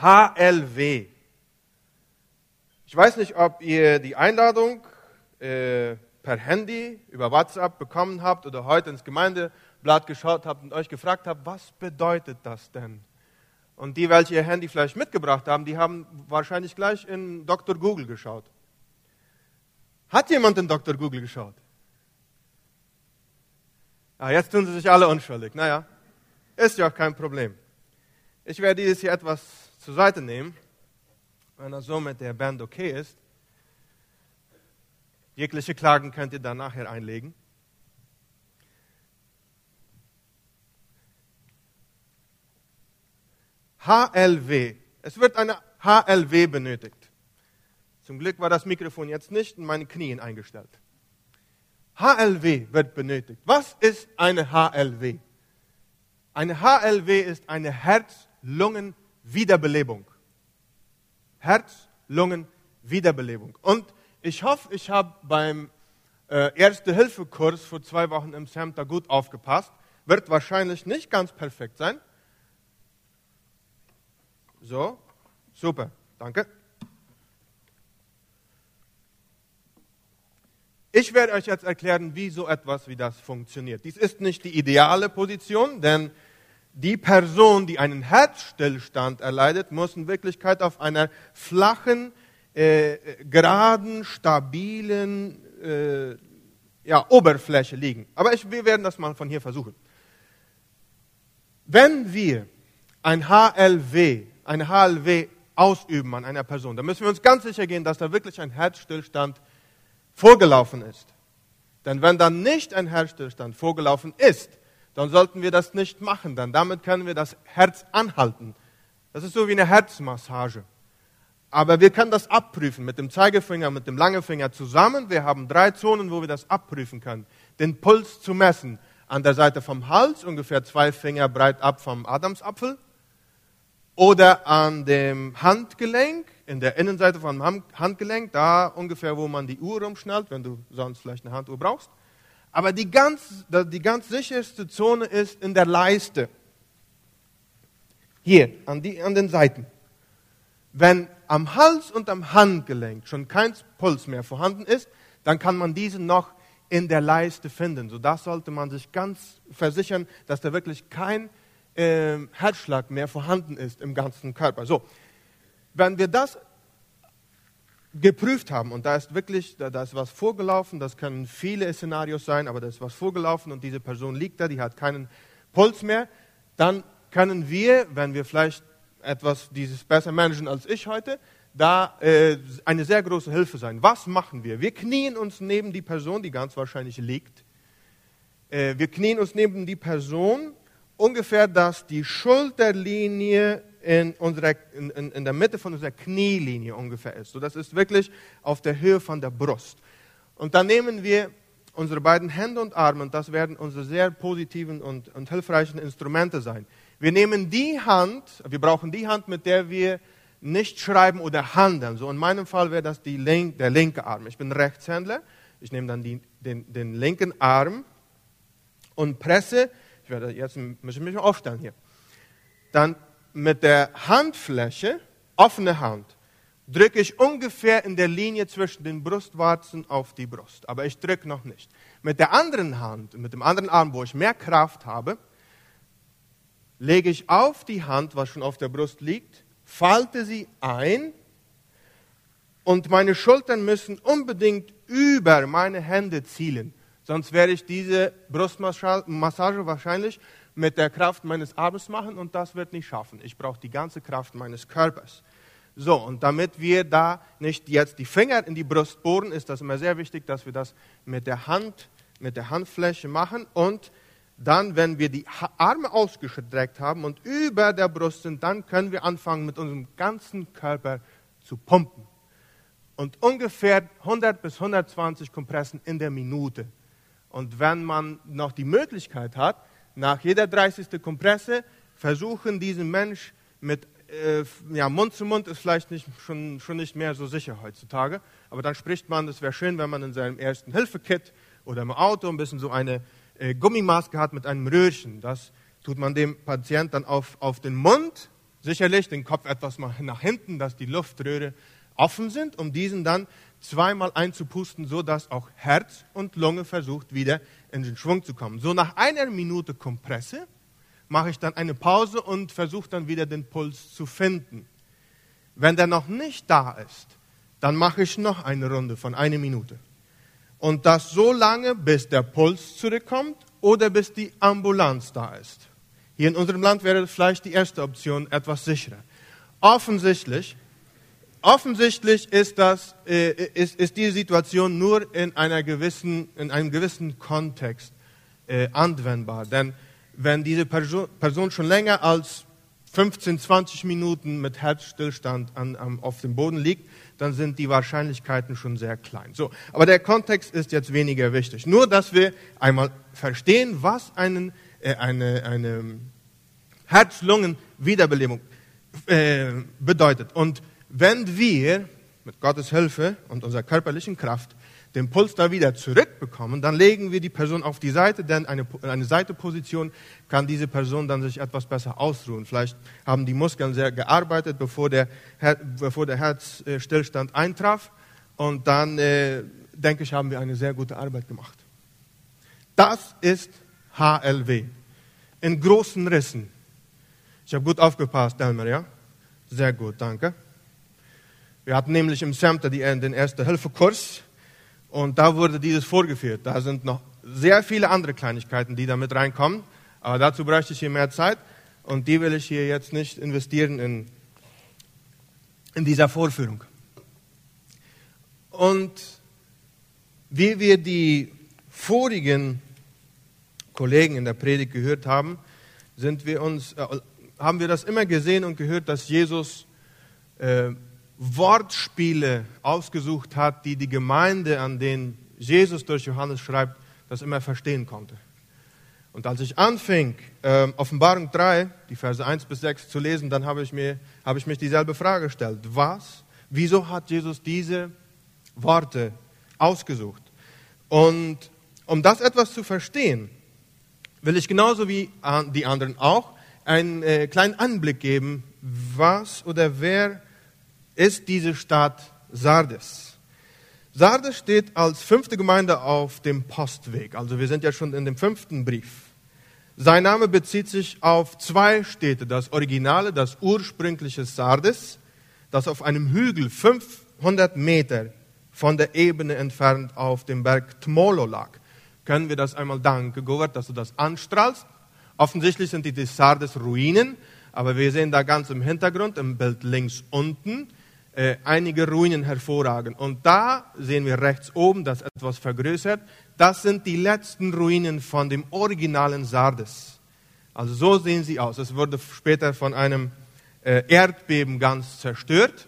HLW. Ich weiß nicht, ob ihr die Einladung äh, per Handy über WhatsApp bekommen habt oder heute ins Gemeindeblatt geschaut habt und euch gefragt habt, was bedeutet das denn? Und die, welche ihr Handy vielleicht mitgebracht haben, die haben wahrscheinlich gleich in Dr. Google geschaut. Hat jemand in Dr. Google geschaut? Ah, jetzt tun sie sich alle unschuldig. Naja, ist ja auch kein Problem. Ich werde dieses hier etwas zur Seite nehmen, wenn das so mit der Band okay ist. Jegliche Klagen könnt ihr dann nachher einlegen. HLW. Es wird eine HLW benötigt. Zum Glück war das Mikrofon jetzt nicht in meine Knien eingestellt. HLW wird benötigt. Was ist eine HLW? Eine HLW ist eine Herz-Lungen-Wiederbelebung. Herz-Lungen-Wiederbelebung. Und ich hoffe, ich habe beim äh, Erste-Hilfe-Kurs vor zwei Wochen im Center gut aufgepasst. Wird wahrscheinlich nicht ganz perfekt sein. So, super, danke. Ich werde euch jetzt erklären, wie so etwas wie das funktioniert. Dies ist nicht die ideale Position, denn die Person, die einen Herzstillstand erleidet, muss in Wirklichkeit auf einer flachen, äh, geraden, stabilen äh, ja, Oberfläche liegen. Aber ich, wir werden das mal von hier versuchen. Wenn wir ein HLW, eine HLW ausüben an einer Person, dann müssen wir uns ganz sicher gehen, dass da wirklich ein Herzstillstand vorgelaufen ist. Denn wenn dann nicht ein Herzstillstand vorgelaufen ist, dann sollten wir das nicht machen, denn damit können wir das Herz anhalten. Das ist so wie eine Herzmassage. Aber wir können das abprüfen mit dem Zeigefinger, mit dem Langefinger zusammen. Wir haben drei Zonen, wo wir das abprüfen können. Den Puls zu messen. An der Seite vom Hals, ungefähr zwei Finger breit ab vom Adamsapfel. Oder an dem Handgelenk, in der Innenseite vom Handgelenk, da ungefähr, wo man die Uhr umschnallt, wenn du sonst vielleicht eine Handuhr brauchst. Aber die ganz, die ganz sicherste Zone ist in der Leiste. Hier, an, die, an den Seiten. Wenn am Hals und am Handgelenk schon kein Puls mehr vorhanden ist, dann kann man diesen noch in der Leiste finden. So das sollte man sich ganz versichern, dass da wirklich kein äh, Herzschlag mehr vorhanden ist im ganzen Körper. So, wenn wir das geprüft haben und da ist wirklich, da, da, ist was vorgelaufen, das können viele Szenarios sein, aber da ist was vorgelaufen und diese Person liegt da, die hat keinen Puls mehr, dann können wir, wenn wir vielleicht etwas dieses besser managen als ich heute, da äh, eine sehr große Hilfe sein. Was machen wir? Wir knien uns neben die Person, die ganz wahrscheinlich liegt. Äh, wir knien uns neben die Person ungefähr, dass die Schulterlinie in, unserer, in, in, der Mitte von unserer Knielinie ungefähr ist. So, das ist wirklich auf der Höhe von der Brust. Und dann nehmen wir unsere beiden Hände und Arme, und das werden unsere sehr positiven und, und hilfreichen Instrumente sein. Wir nehmen die Hand, wir brauchen die Hand, mit der wir nicht schreiben oder handeln. So in meinem Fall wäre das die link, der linke Arm. Ich bin Rechtshändler. Ich nehme dann die, den, den linken Arm und presse ich werde jetzt mich aufstellen hier. Dann mit der Handfläche, offene Hand, drücke ich ungefähr in der Linie zwischen den Brustwarzen auf die Brust. Aber ich drücke noch nicht. Mit der anderen Hand, mit dem anderen Arm, wo ich mehr Kraft habe, lege ich auf die Hand, was schon auf der Brust liegt, falte sie ein und meine Schultern müssen unbedingt über meine Hände zielen. Sonst werde ich diese Brustmassage wahrscheinlich mit der Kraft meines Armes machen und das wird nicht schaffen. Ich brauche die ganze Kraft meines Körpers. So, und damit wir da nicht jetzt die Finger in die Brust bohren, ist das immer sehr wichtig, dass wir das mit der Hand, mit der Handfläche machen und dann, wenn wir die Arme ausgestreckt haben und über der Brust sind, dann können wir anfangen, mit unserem ganzen Körper zu pumpen. Und ungefähr 100 bis 120 Kompressen in der Minute. Und wenn man noch die Möglichkeit hat, nach jeder 30. Kompresse versuchen, diesen Mensch mit äh, ja, Mund zu Mund ist vielleicht nicht, schon, schon nicht mehr so sicher heutzutage, aber dann spricht man, es wäre schön, wenn man in seinem ersten Hilfekit oder im Auto ein bisschen so eine äh, Gummimaske hat mit einem Röhrchen. Das tut man dem Patienten dann auf, auf den Mund sicherlich den Kopf etwas nach hinten, dass die Luftröhre offen sind, um diesen dann zweimal einzupusten, so dass auch Herz und Lunge versucht wieder in den Schwung zu kommen. So nach einer Minute Kompresse mache ich dann eine Pause und versuche dann wieder den Puls zu finden. Wenn der noch nicht da ist, dann mache ich noch eine Runde von einer Minute. Und das so lange, bis der Puls zurückkommt oder bis die Ambulanz da ist. Hier in unserem Land wäre vielleicht die erste Option etwas sicherer. Offensichtlich, offensichtlich ist, das, äh, ist, ist diese Situation nur in, einer gewissen, in einem gewissen Kontext äh, anwendbar. Denn wenn diese Person, schon länger als 15, 20 Minuten mit Herzstillstand an, an, auf dem Boden liegt, dann sind die Wahrscheinlichkeiten schon sehr klein. So, aber der Kontext ist jetzt weniger wichtig. Nur, dass wir einmal verstehen, was einen äh, eine, eine Herz-Lungen-Wiederbelebung äh, bedeutet. Und wenn wir mit Gottes Hilfe und unserer körperlichen Kraft den Puls da wieder zurückbekommen, dann legen wir die Person auf die Seite, denn eine, eine Seiteposition kann diese Person dann sich etwas besser ausruhen. Vielleicht haben die Muskeln sehr gearbeitet, bevor der, bevor der Herzstillstand eintraf und dann, äh, denke ich, haben wir eine sehr gute Arbeit gemacht. Das ist HLW. In großen Rissen. Ich habe gut aufgepasst, Elmer, ja? Sehr gut, danke. Wir hatten nämlich im Center den Erste-Hilfe-Kurs und da wurde dieses vorgeführt. Da sind noch sehr viele andere Kleinigkeiten, die da mit reinkommen. Aber dazu bräuchte ich hier mehr Zeit und die will ich hier jetzt nicht investieren in, in dieser Vorführung. Und wie wir die vorigen Kollegen in der Predigt gehört haben, sind wir uns, äh, haben wir das immer gesehen und gehört, dass Jesus äh, Wortspiele ausgesucht hat, die die Gemeinde, an denen Jesus durch Johannes schreibt, das immer verstehen konnte. Und als ich anfing, äh, Offenbarung 3, die Verse 1 bis 6 zu lesen, dann habe ich, mir, ich mich dieselbe Frage gestellt. Was? Wieso hat Jesus diese Worte ausgesucht? Und um das etwas zu verstehen, will ich genauso wie die anderen auch einen äh, kleinen Anblick geben, was oder wer ist diese Stadt Sardes. Sardes steht als fünfte Gemeinde auf dem Postweg. Also wir sind ja schon in dem fünften Brief. Sein Name bezieht sich auf zwei Städte. Das originale, das ursprüngliche Sardes, das auf einem Hügel 500 Meter von der Ebene entfernt auf dem Berg Tmolo lag können wir das einmal danken, Govert, dass du das anstrahlst. Offensichtlich sind die Sardes Ruinen, aber wir sehen da ganz im Hintergrund, im Bild links unten, äh, einige Ruinen hervorragen. Und da sehen wir rechts oben, das etwas vergrößert, das sind die letzten Ruinen von dem originalen Sardes. Also so sehen sie aus. Es wurde später von einem äh, Erdbeben ganz zerstört.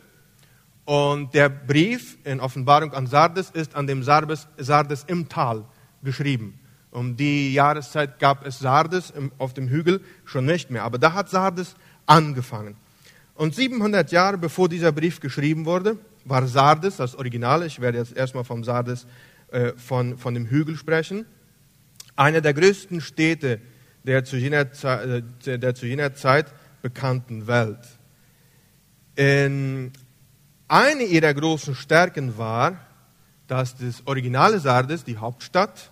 Und der Brief in Offenbarung an Sardes ist an dem Sardes, Sardes im Tal geschrieben. Um die Jahreszeit gab es Sardes auf dem Hügel schon nicht mehr. Aber da hat Sardes angefangen. Und 700 Jahre bevor dieser Brief geschrieben wurde, war Sardes, das Original, ich werde jetzt erstmal vom Sardes, äh, von, von dem Hügel sprechen, eine der größten Städte der zu jener, Zeit, äh, der zu jener Zeit bekannten Welt. In eine ihrer großen Stärken war, dass das originale Sardes, die Hauptstadt,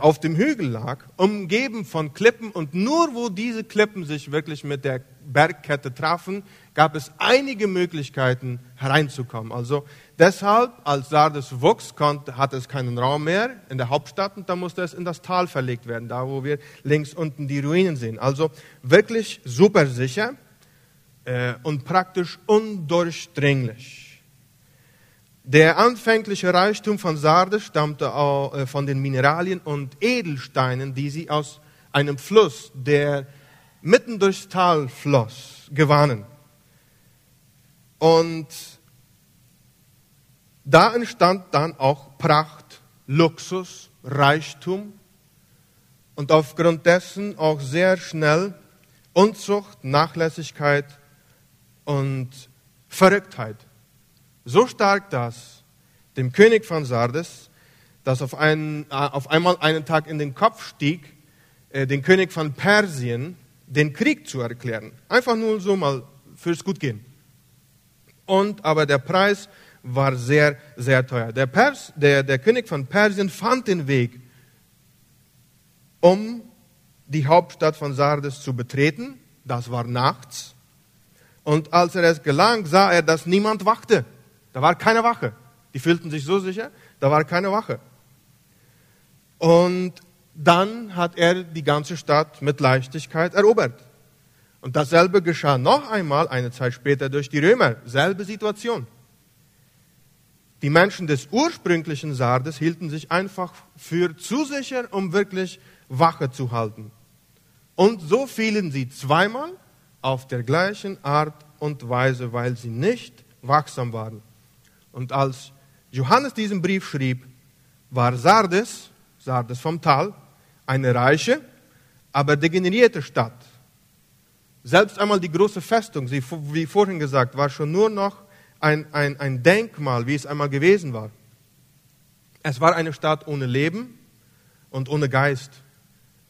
auf dem Hügel lag, umgeben von Klippen und nur wo diese Klippen sich wirklich mit der Bergkette trafen, gab es einige Möglichkeiten hereinzukommen. Also deshalb, als Sardes wuchs, konnte, hatte es keinen Raum mehr in der Hauptstadt und da musste es in das Tal verlegt werden, da wo wir links unten die Ruinen sehen. Also wirklich super sicher äh, und praktisch undurchdringlich. Der anfängliche Reichtum von Sardes stammte auch äh, von den Mineralien und Edelsteinen, die sie aus einem Fluss, der mitten durchs Tal floss, gewannen. Und da entstand dann auch Pracht, Luxus, Reichtum und aufgrund dessen auch sehr schnell Unzucht, Nachlässigkeit und Verrücktheit so stark, dass dem König von Sardes, das auf, einen, äh, auf einmal einen Tag in den Kopf stieg, äh, den König von Persien, den Krieg zu erklären. Einfach nur so mal fürs Gutgehen. Und aber der Preis war sehr, sehr teuer. Der, Pers, der, der König von Persien fand den Weg, um die Hauptstadt von Sardes zu betreten. Das war nachts. Und als er es gelang, sah er, dass niemand wachte. Da war keine Wache. Die fühlten sich so sicher, da war keine Wache. Und dann hat er die ganze Stadt mit Leichtigkeit erobert. Und dasselbe geschah noch einmal eine Zeit später durch die Römer. Selbe Situation. Die Menschen des ursprünglichen Sardes hielten sich einfach für zu sicher, um wirklich Wache zu halten. Und so fielen sie zweimal auf der gleichen Art und Weise, weil sie nicht wachsam waren. Und als Johannes diesen Brief schrieb, war Sardes, Sardes vom Tal, eine reiche, aber degenerierte Stadt. Selbst einmal die große Festung, wie vorhin gesagt, war schon nur noch ein, ein, ein Denkmal, wie es einmal gewesen war. Es war eine Stadt ohne Leben und ohne Geist.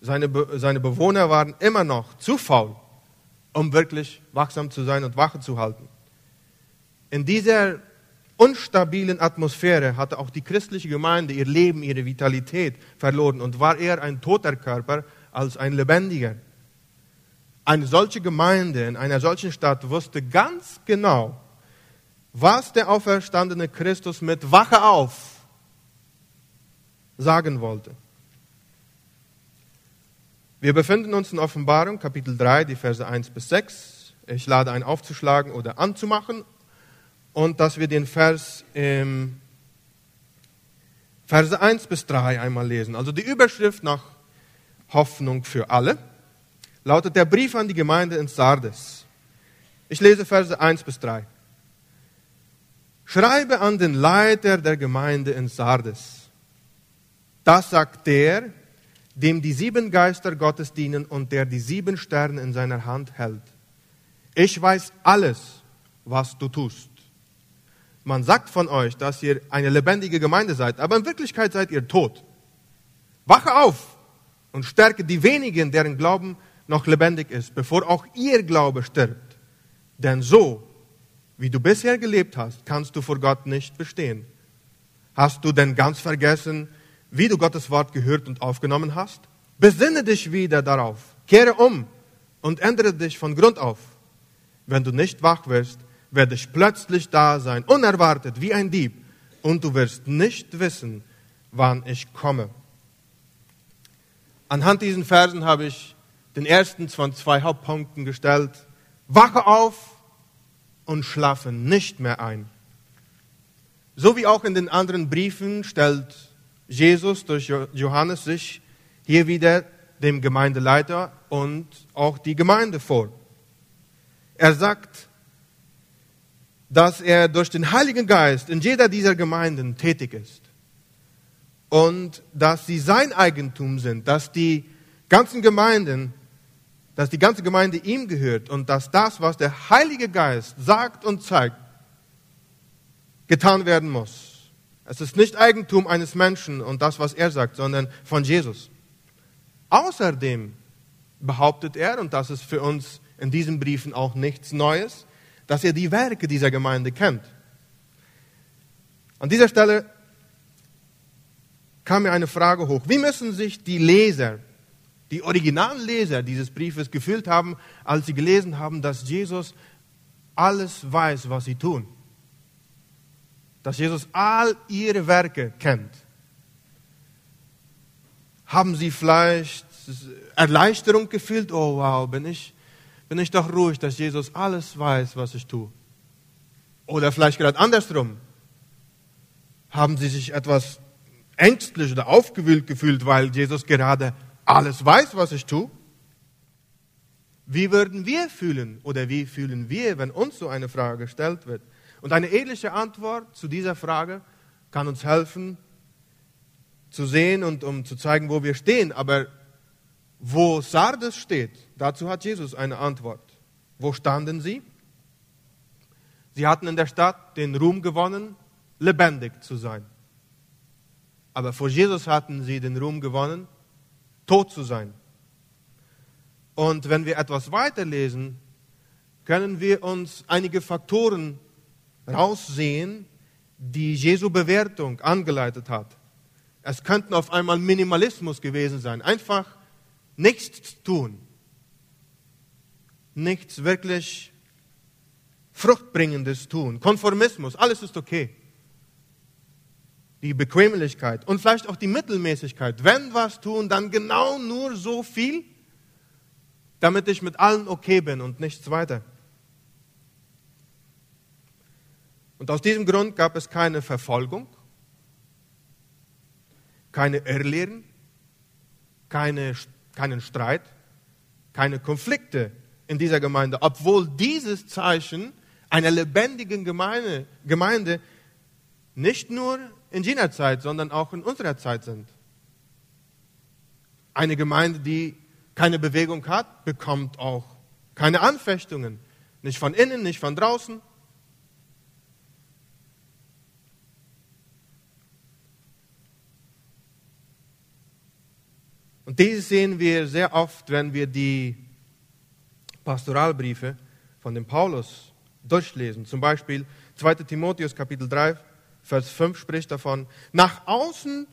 Seine, seine Bewohner waren immer noch zu faul, um wirklich wachsam zu sein und Wache zu halten. In dieser unstabilen Atmosphäre hatte auch die christliche Gemeinde ihr Leben, ihre Vitalität verloren und war eher ein toter Körper als ein lebendiger. Eine solche Gemeinde in einer solchen Stadt wusste ganz genau, was der auferstandene Christus mit Wache auf sagen wollte. Wir befinden uns in Offenbarung, Kapitel 3, die Verse 1 bis 6. Ich lade ein aufzuschlagen oder anzumachen und dass wir den Vers ähm, Verse 1 bis 3 einmal lesen. Also die Überschrift nach Hoffnung für alle lautet der Brief an die Gemeinde in Sardes. Ich lese Verse 1 bis 3. Schreibe an den Leiter der Gemeinde in Sardes. Das sagt der, dem die sieben Geister Gottes dienen und der die sieben Sterne in seiner Hand hält. Ich weiß alles, was du tust. Man sagt von euch, dass ihr eine lebendige Gemeinde seid, aber in Wirklichkeit seid ihr tot. Wache auf und stärke die wenigen, deren Glauben noch lebendig ist, bevor auch ihr Glaube stirbt. Denn so wie du bisher gelebt hast, kannst du vor Gott nicht bestehen. Hast du denn ganz vergessen, wie du Gottes Wort gehört und aufgenommen hast? Besinne dich wieder darauf, kehre um und ändere dich von Grund auf. Wenn du nicht wach wirst, werde ich plötzlich da sein, unerwartet wie ein Dieb, und du wirst nicht wissen, wann ich komme. Anhand diesen Versen habe ich den ersten von zwei Hauptpunkten gestellt. Wache auf und schlafen nicht mehr ein. So wie auch in den anderen Briefen stellt Jesus durch Johannes sich hier wieder dem Gemeindeleiter und auch die Gemeinde vor. Er sagt, dass er durch den Heiligen Geist in jeder dieser Gemeinden tätig ist und dass sie sein Eigentum sind, dass die ganzen Gemeinden dass die ganze Gemeinde ihm gehört und dass das, was der Heilige Geist sagt und zeigt, getan werden muss. Es ist nicht Eigentum eines Menschen und das, was er sagt, sondern von Jesus. Außerdem behauptet er, und das ist für uns in diesen Briefen auch nichts Neues, dass er die Werke dieser Gemeinde kennt. An dieser Stelle kam mir eine Frage hoch. Wie müssen sich die Leser die Originalleser dieses Briefes gefühlt haben, als sie gelesen haben, dass Jesus alles weiß, was sie tun. Dass Jesus all ihre Werke kennt. Haben sie vielleicht Erleichterung gefühlt? Oh wow, bin ich, bin ich doch ruhig, dass Jesus alles weiß, was ich tue. Oder vielleicht gerade andersrum. Haben sie sich etwas ängstlich oder aufgewühlt gefühlt, weil Jesus gerade alles weiß, was ich tue? Wie würden wir fühlen oder wie fühlen wir, wenn uns so eine Frage gestellt wird? Und eine ehrliche Antwort zu dieser Frage kann uns helfen, zu sehen und um zu zeigen, wo wir stehen. Aber wo Sardes steht, dazu hat Jesus eine Antwort. Wo standen sie? Sie hatten in der Stadt den Ruhm gewonnen, lebendig zu sein. Aber vor Jesus hatten sie den Ruhm gewonnen, tot zu sein. Und wenn wir etwas weiterlesen, können wir uns einige Faktoren raussehen, die Jesu Bewertung angeleitet hat. Es könnten auf einmal Minimalismus gewesen sein. Einfach nichts tun. Nichts wirklich Fruchtbringendes tun. Konformismus, alles ist okay. Die Bequemlichkeit und vielleicht auch die Mittelmäßigkeit. Wenn was tun, dann genau nur so viel, damit ich mit allen okay bin und nichts weiter. Und aus diesem Grund gab es keine Verfolgung, keine Irrlehren, keine, keinen Streit, keine Konflikte in dieser Gemeinde, obwohl dieses Zeichen einer lebendigen Gemeinde, Gemeinde nicht nur in jener Zeit, sondern auch in unserer Zeit sind. Eine Gemeinde, die keine Bewegung hat, bekommt auch keine Anfechtungen. Nicht von innen, nicht von draußen. Dieses sehen wir sehr oft, wenn wir die Pastoralbriefe von dem Paulus durchlesen. Zum Beispiel 2 Timotheus Kapitel 3, Vers 5 spricht davon, nach außen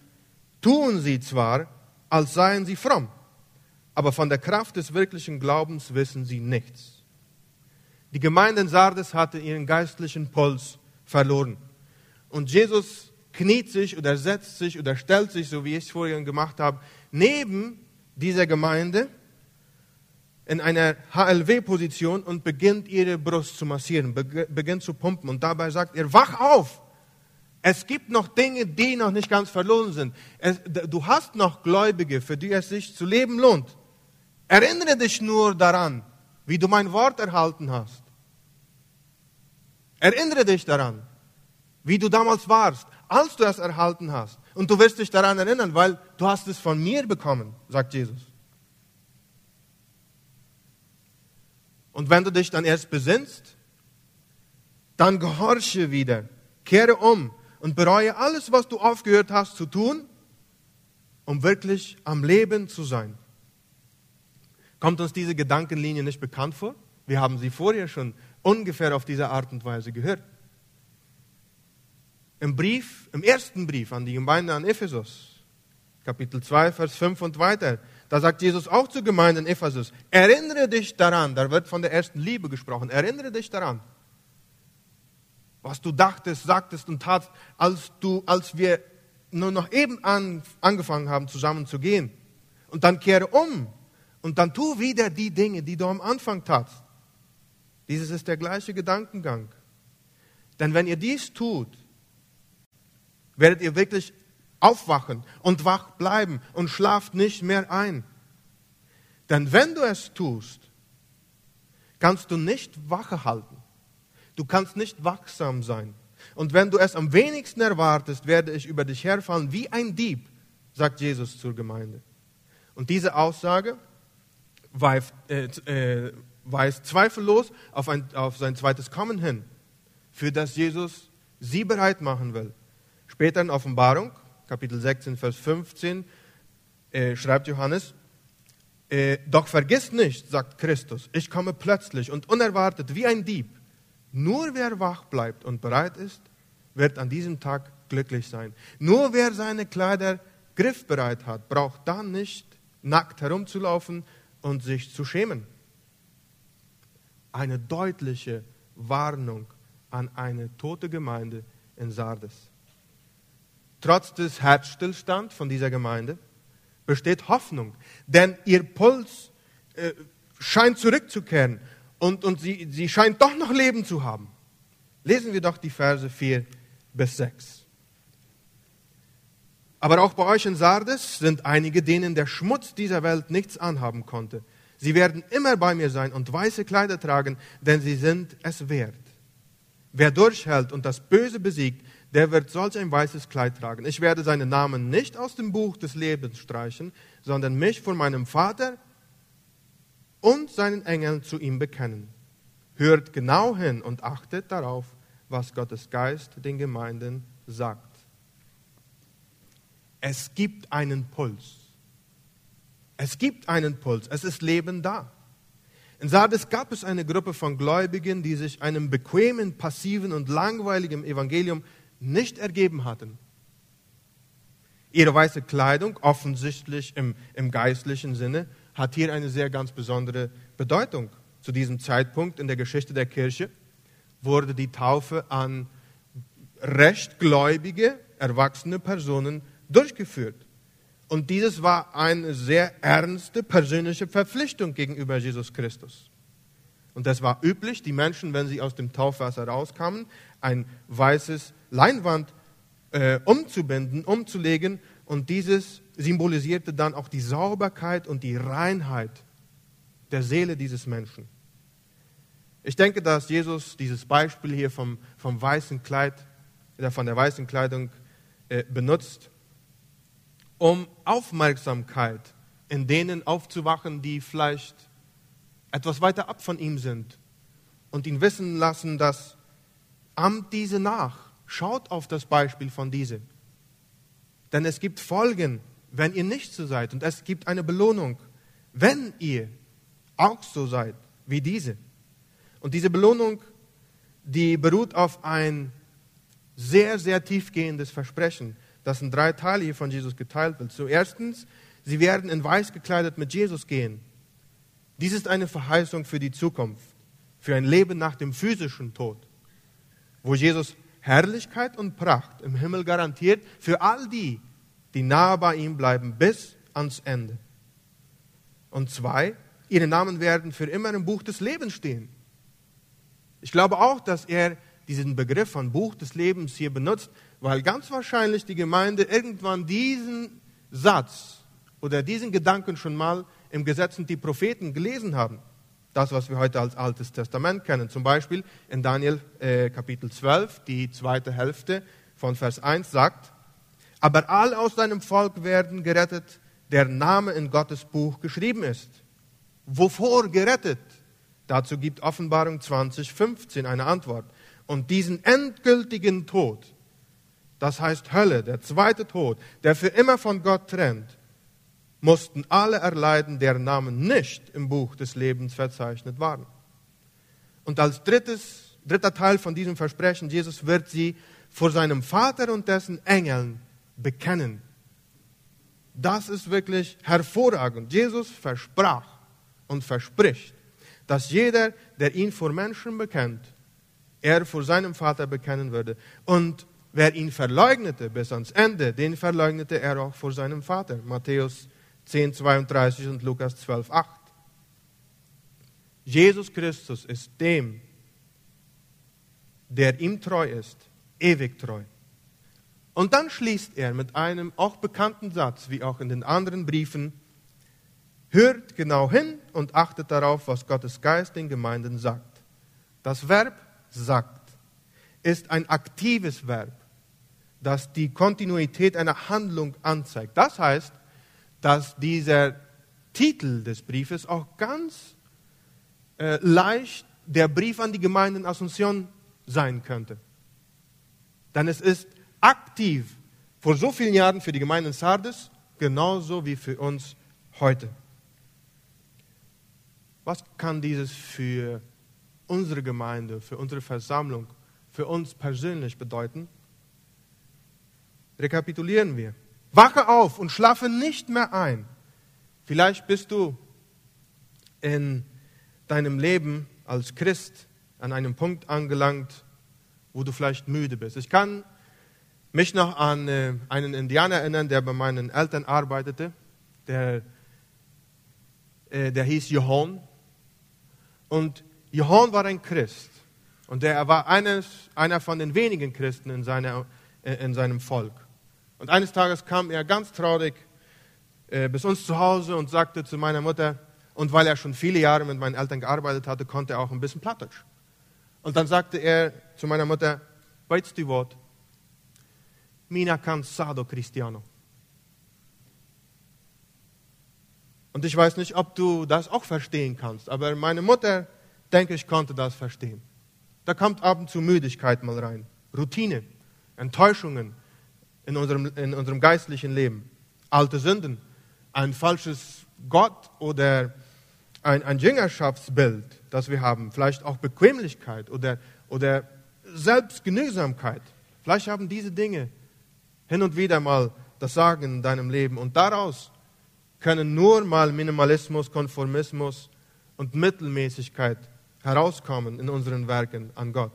tun sie zwar, als seien sie fromm, aber von der Kraft des wirklichen Glaubens wissen sie nichts. Die Gemeinde in Sardes hatte ihren geistlichen Puls verloren. Und Jesus kniet sich oder setzt sich oder stellt sich, so wie ich es vorhin gemacht habe, neben dieser Gemeinde in einer HLW-Position und beginnt ihre Brust zu massieren, beginnt zu pumpen und dabei sagt er, wach auf! Es gibt noch Dinge, die noch nicht ganz verloren sind. Es, du hast noch Gläubige, für die es sich zu leben lohnt. Erinnere dich nur daran, wie du mein Wort erhalten hast. Erinnere dich daran, wie du damals warst, als du es erhalten hast. Und du wirst dich daran erinnern, weil du hast es von mir bekommen, sagt Jesus. Und wenn du dich dann erst besinnst, dann gehorche wieder, kehre um und bereue alles, was du aufgehört hast zu tun, um wirklich am Leben zu sein. Kommt uns diese Gedankenlinie nicht bekannt vor? Wir haben sie vorher schon ungefähr auf diese Art und Weise gehört. Im Brief, im ersten Brief an die Gemeinde an Ephesus, Kapitel 2, Vers 5 und weiter, da sagt Jesus auch zur Gemeinde in Ephesus, erinnere dich daran, da wird von der ersten Liebe gesprochen, erinnere dich daran, was du dachtest, sagtest und tatst, als, du, als wir nur noch eben an, angefangen haben, zusammen zu gehen. Und dann kehre um und dann tu wieder die Dinge, die du am Anfang tatst. Dieses ist der gleiche Gedankengang. Denn wenn ihr dies tut, werdet ihr wirklich aufwachen und wach bleiben und schlaft nicht mehr ein. Denn wenn du es tust, kannst du nicht Wache halten. Du kannst nicht wachsam sein. Und wenn du es am wenigsten erwartest, werde ich über dich herfallen wie ein Dieb, sagt Jesus zur Gemeinde. Und diese Aussage weist, äh, äh, weist zweifellos auf, ein, auf sein zweites Kommen hin, für das Jesus sie bereit machen will. Später in Offenbarung, Kapitel 16, Vers 15, äh, schreibt Johannes, äh, doch vergiss nicht, sagt Christus, ich komme plötzlich und unerwartet wie ein Dieb. Nur wer wach bleibt und bereit ist, wird an diesem Tag glücklich sein. Nur wer seine Kleider griffbereit hat, braucht dann nicht nackt herumzulaufen, und sich zu schämen. Eine deutliche Warnung an eine tote Gemeinde in Sardes. Trotz des Herzstillstands von dieser Gemeinde besteht Hoffnung, denn ihr Puls äh, scheint zurückzukehren und, und sie, sie scheint doch noch Leben zu haben. Lesen wir doch die Verse 4 bis 6. Aber auch bei euch in Sardes sind einige, denen der Schmutz dieser Welt nichts anhaben konnte. Sie werden immer bei mir sein und weiße Kleider tragen, denn sie sind es wert. Wer durchhält und das Böse besiegt, der wird solch ein weißes Kleid tragen. Ich werde seinen Namen nicht aus dem Buch des Lebens streichen, sondern mich vor meinem Vater und seinen Engeln zu ihm bekennen. Hört genau hin und achtet darauf, was Gottes Geist den Gemeinden sagt. Es gibt einen Puls. Es gibt einen Puls. Es ist Leben da. In Sardes gab es eine Gruppe von Gläubigen, die sich einem bequemen, passiven und langweiligen Evangelium nicht ergeben hatten. Ihre weiße Kleidung, offensichtlich im, im geistlichen Sinne, hat hier eine sehr ganz besondere Bedeutung. Zu diesem Zeitpunkt in der Geschichte der Kirche wurde die Taufe an rechtgläubige, erwachsene Personen durchgeführt. Und dieses war eine sehr ernste persönliche Verpflichtung gegenüber Jesus Christus. Und es war üblich, die Menschen, wenn sie aus dem Taufwasser rauskamen, ein weißes Leinwand äh, umzubinden, umzulegen. Und dieses symbolisierte dann auch die Sauberkeit und die Reinheit der Seele dieses Menschen. Ich denke, dass Jesus dieses Beispiel hier vom, vom weißen Kleid, oder von der weißen Kleidung äh, benutzt, um Aufmerksamkeit in denen aufzuwachen, die vielleicht etwas weiter ab von ihm sind und ihn wissen lassen, dass amt diese nach, schaut auf das Beispiel von diese. Denn es gibt Folgen, wenn ihr nicht so seid und es gibt eine Belohnung, wenn ihr auch so seid wie diese. Und diese Belohnung, die beruht auf ein sehr, sehr tiefgehendes Versprechen das in drei Teile hier von Jesus geteilt wird. Zuerstens, sie werden in weiß gekleidet mit Jesus gehen. Dies ist eine Verheißung für die Zukunft, für ein Leben nach dem physischen Tod, wo Jesus Herrlichkeit und Pracht im Himmel garantiert für all die, die nahe bei ihm bleiben bis ans Ende. Und zwei, ihre Namen werden für immer im Buch des Lebens stehen. Ich glaube auch, dass er diesen Begriff von Buch des Lebens hier benutzt, weil ganz wahrscheinlich die Gemeinde irgendwann diesen Satz oder diesen Gedanken schon mal im Gesetz und die Propheten gelesen haben. Das, was wir heute als Altes Testament kennen. Zum Beispiel in Daniel äh, Kapitel 12, die zweite Hälfte von Vers 1 sagt, aber alle aus deinem Volk werden gerettet, der Name in Gottes Buch geschrieben ist. Wovor gerettet? Dazu gibt Offenbarung 20, 15 eine Antwort. Und diesen endgültigen Tod, das heißt Hölle, der zweite Tod, der für immer von Gott trennt, mussten alle erleiden, deren Namen nicht im Buch des Lebens verzeichnet waren. Und als drittes, dritter Teil von diesem Versprechen, Jesus wird sie vor seinem Vater und dessen Engeln bekennen. Das ist wirklich hervorragend. Jesus versprach und verspricht, dass jeder, der ihn vor Menschen bekennt, er vor seinem Vater bekennen würde. Und Wer ihn verleugnete bis ans Ende, den verleugnete er auch vor seinem Vater. Matthäus 10, 32 und Lukas 12, 8. Jesus Christus ist dem, der ihm treu ist, ewig treu. Und dann schließt er mit einem auch bekannten Satz, wie auch in den anderen Briefen, hört genau hin und achtet darauf, was Gottes Geist den Gemeinden sagt. Das Verb sagt ist ein aktives Verb das die Kontinuität einer Handlung anzeigt. Das heißt, dass dieser Titel des Briefes auch ganz äh, leicht der Brief an die Gemeinde in Asunción sein könnte. Denn es ist aktiv vor so vielen Jahren für die Gemeinde in Sardes genauso wie für uns heute. Was kann dieses für unsere Gemeinde, für unsere Versammlung, für uns persönlich bedeuten? Rekapitulieren wir. Wache auf und schlafe nicht mehr ein. Vielleicht bist du in deinem Leben als Christ an einem Punkt angelangt, wo du vielleicht müde bist. Ich kann mich noch an äh, einen Indianer erinnern, der bei meinen Eltern arbeitete. Der, äh, der hieß Johann. Und Johann war ein Christ. Und er war eines, einer von den wenigen Christen in, seiner, äh, in seinem Volk. Und eines Tages kam er ganz traurig äh, bis uns zu Hause und sagte zu meiner Mutter, und weil er schon viele Jahre mit meinen Eltern gearbeitet hatte, konnte er auch ein bisschen Plattdeutsch. Und dann sagte er zu meiner Mutter, weißt du Wort? Mina cansado cristiano. Und ich weiß nicht, ob du das auch verstehen kannst, aber meine Mutter, denke ich, konnte das verstehen. Da kommt ab und zu Müdigkeit mal rein, Routine, Enttäuschungen, in unserem, in unserem geistlichen Leben. Alte Sünden, ein falsches Gott oder ein, ein Jüngerschaftsbild, das wir haben, vielleicht auch Bequemlichkeit oder, oder Selbstgenügsamkeit. Vielleicht haben diese Dinge hin und wieder mal das Sagen in deinem Leben und daraus können nur mal Minimalismus, Konformismus und Mittelmäßigkeit herauskommen in unseren Werken an Gott.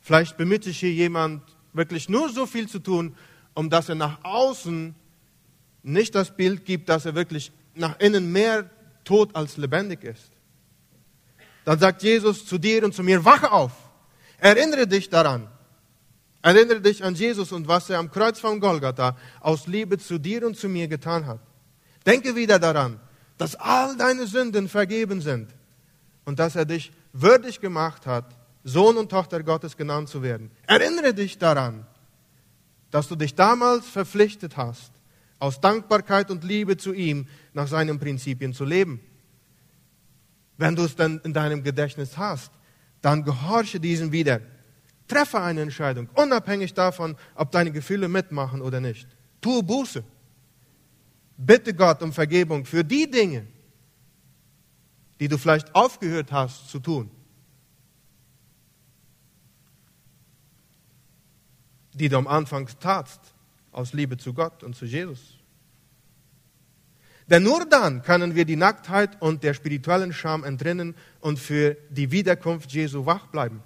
Vielleicht bemüht sich hier jemand wirklich nur so viel zu tun, um dass er nach außen nicht das Bild gibt, dass er wirklich nach innen mehr tot als lebendig ist. Dann sagt Jesus zu dir und zu mir, wache auf, erinnere dich daran. Erinnere dich an Jesus und was er am Kreuz von Golgatha aus Liebe zu dir und zu mir getan hat. Denke wieder daran, dass all deine Sünden vergeben sind und dass er dich würdig gemacht hat, Sohn und Tochter Gottes genannt zu werden. Erinnere dich daran, dass du dich damals verpflichtet hast, aus Dankbarkeit und Liebe zu ihm nach seinen Prinzipien zu leben. Wenn du es dann in deinem Gedächtnis hast, dann gehorche diesem wieder. Treffe eine Entscheidung, unabhängig davon, ob deine Gefühle mitmachen oder nicht. Tue Buße. Bitte Gott um Vergebung für die Dinge, die du vielleicht aufgehört hast zu tun. Die du am Anfang tatst, aus Liebe zu Gott und zu Jesus. Denn nur dann können wir die Nacktheit und der spirituellen Scham entrinnen und für die Wiederkunft Jesu wach bleiben.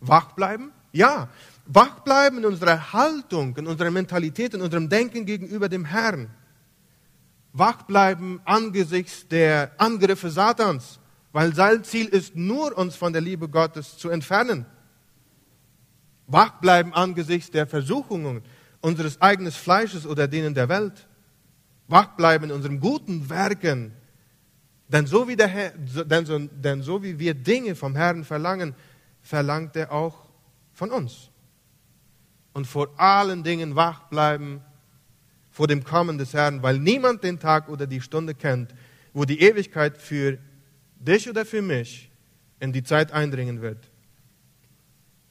Wach bleiben? Ja, wach bleiben in unserer Haltung, in unserer Mentalität, in unserem Denken gegenüber dem Herrn. Wach bleiben angesichts der Angriffe Satans, weil sein Ziel ist nur, uns von der Liebe Gottes zu entfernen. Wach bleiben angesichts der Versuchungen unseres eigenen Fleisches oder denen der Welt. Wach bleiben in unseren guten Werken. Denn so, wie der Herr, denn, so, denn so wie wir Dinge vom Herrn verlangen, verlangt er auch von uns. Und vor allen Dingen wach bleiben vor dem Kommen des Herrn, weil niemand den Tag oder die Stunde kennt, wo die Ewigkeit für dich oder für mich in die Zeit eindringen wird.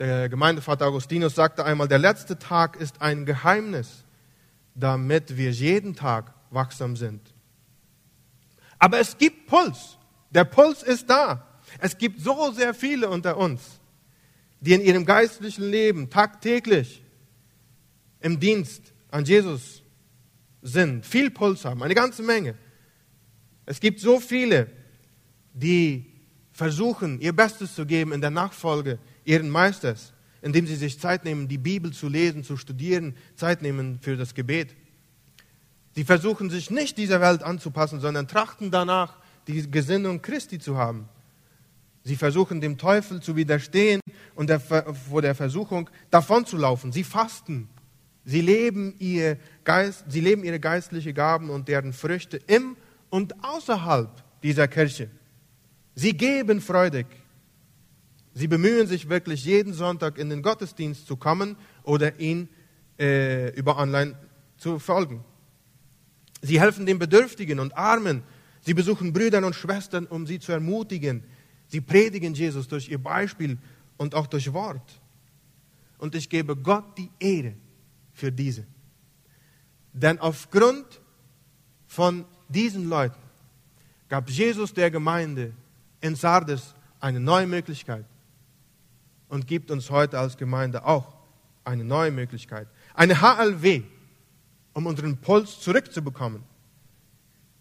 Der Gemeindevater Augustinus sagte einmal, der letzte Tag ist ein Geheimnis, damit wir jeden Tag wachsam sind. Aber es gibt Puls. Der Puls ist da. Es gibt so sehr viele unter uns, die in ihrem geistlichen Leben tagtäglich im Dienst an Jesus sind, viel Puls haben, eine ganze Menge. Es gibt so viele, die versuchen, ihr Bestes zu geben in der Nachfolge ihren Meisters, indem sie sich Zeit nehmen, die Bibel zu lesen, zu studieren, Zeit nehmen für das Gebet. Sie versuchen sich nicht dieser Welt anzupassen, sondern trachten danach, die Gesinnung Christi zu haben. Sie versuchen dem Teufel zu widerstehen und der, vor der Versuchung davonzulaufen. Sie fasten. Sie leben, ihr Geist, sie leben ihre geistlichen Gaben und deren Früchte im und außerhalb dieser Kirche. Sie geben freudig. Sie bemühen sich wirklich jeden Sonntag in den Gottesdienst zu kommen oder ihn äh, über online zu folgen. Sie helfen den Bedürftigen und Armen. Sie besuchen Brüder und Schwestern, um sie zu ermutigen. Sie predigen Jesus durch ihr Beispiel und auch durch Wort. Und ich gebe Gott die Ehre für diese. Denn aufgrund von diesen Leuten gab Jesus der Gemeinde in Sardes eine neue Möglichkeit und gibt uns heute als Gemeinde auch eine neue Möglichkeit. Eine HLW, um unseren Puls zurückzubekommen.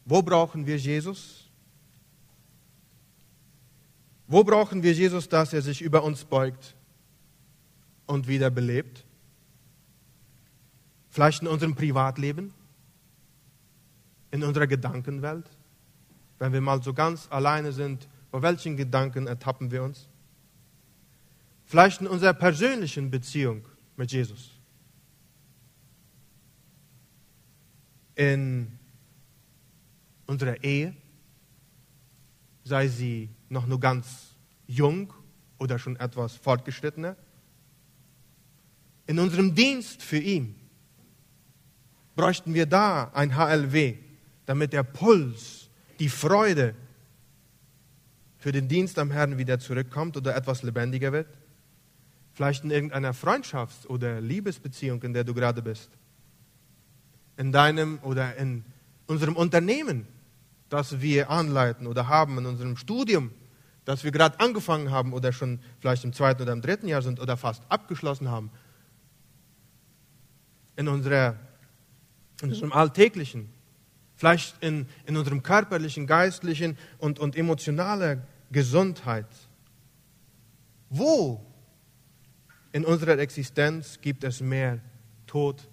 Wo brauchen wir Jesus? Wo brauchen wir Jesus, dass er sich über uns beugt und wieder belebt? Vielleicht in unserem Privatleben, in unserer Gedankenwelt, wenn wir mal so ganz alleine sind, vor welchen Gedanken ertappen wir uns? Vielleicht in unserer persönlichen Beziehung mit Jesus. In unserer Ehe, sei sie noch nur ganz jung oder schon etwas fortgeschrittener. In unserem Dienst für ihn bräuchten wir da ein HLW, damit der Puls, die Freude für den Dienst am Herrn wieder zurückkommt oder etwas lebendiger wird. Vielleicht in irgendeiner Freundschafts- oder Liebesbeziehung, in der du gerade bist. In deinem oder in unserem Unternehmen, das wir anleiten oder haben in unserem Studium, das wir gerade angefangen haben oder schon vielleicht im zweiten oder im dritten Jahr sind oder fast abgeschlossen haben, in, unserer, in unserem alltäglichen, vielleicht in, in unserem körperlichen, geistlichen und, und emotionalen Gesundheit. Wo in unserer Existenz gibt es mehr Tod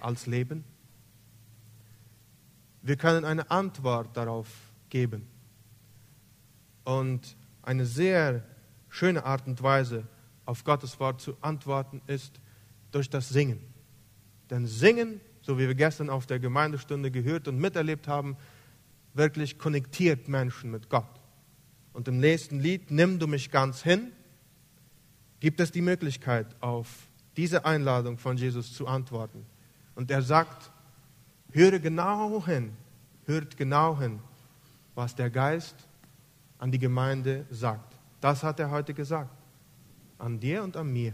als Leben? Wir können eine Antwort darauf geben. Und eine sehr schöne Art und Weise, auf Gottes Wort zu antworten, ist durch das Singen. Denn Singen, so wie wir gestern auf der Gemeindestunde gehört und miterlebt haben, wirklich konnektiert Menschen mit Gott. Und im nächsten Lied, Nimm du mich ganz hin, gibt es die Möglichkeit, auf diese Einladung von Jesus zu antworten. Und er sagt, höre genau hin, hört genau hin, was der Geist an die Gemeinde sagt. Das hat er heute gesagt. An dir und an mir.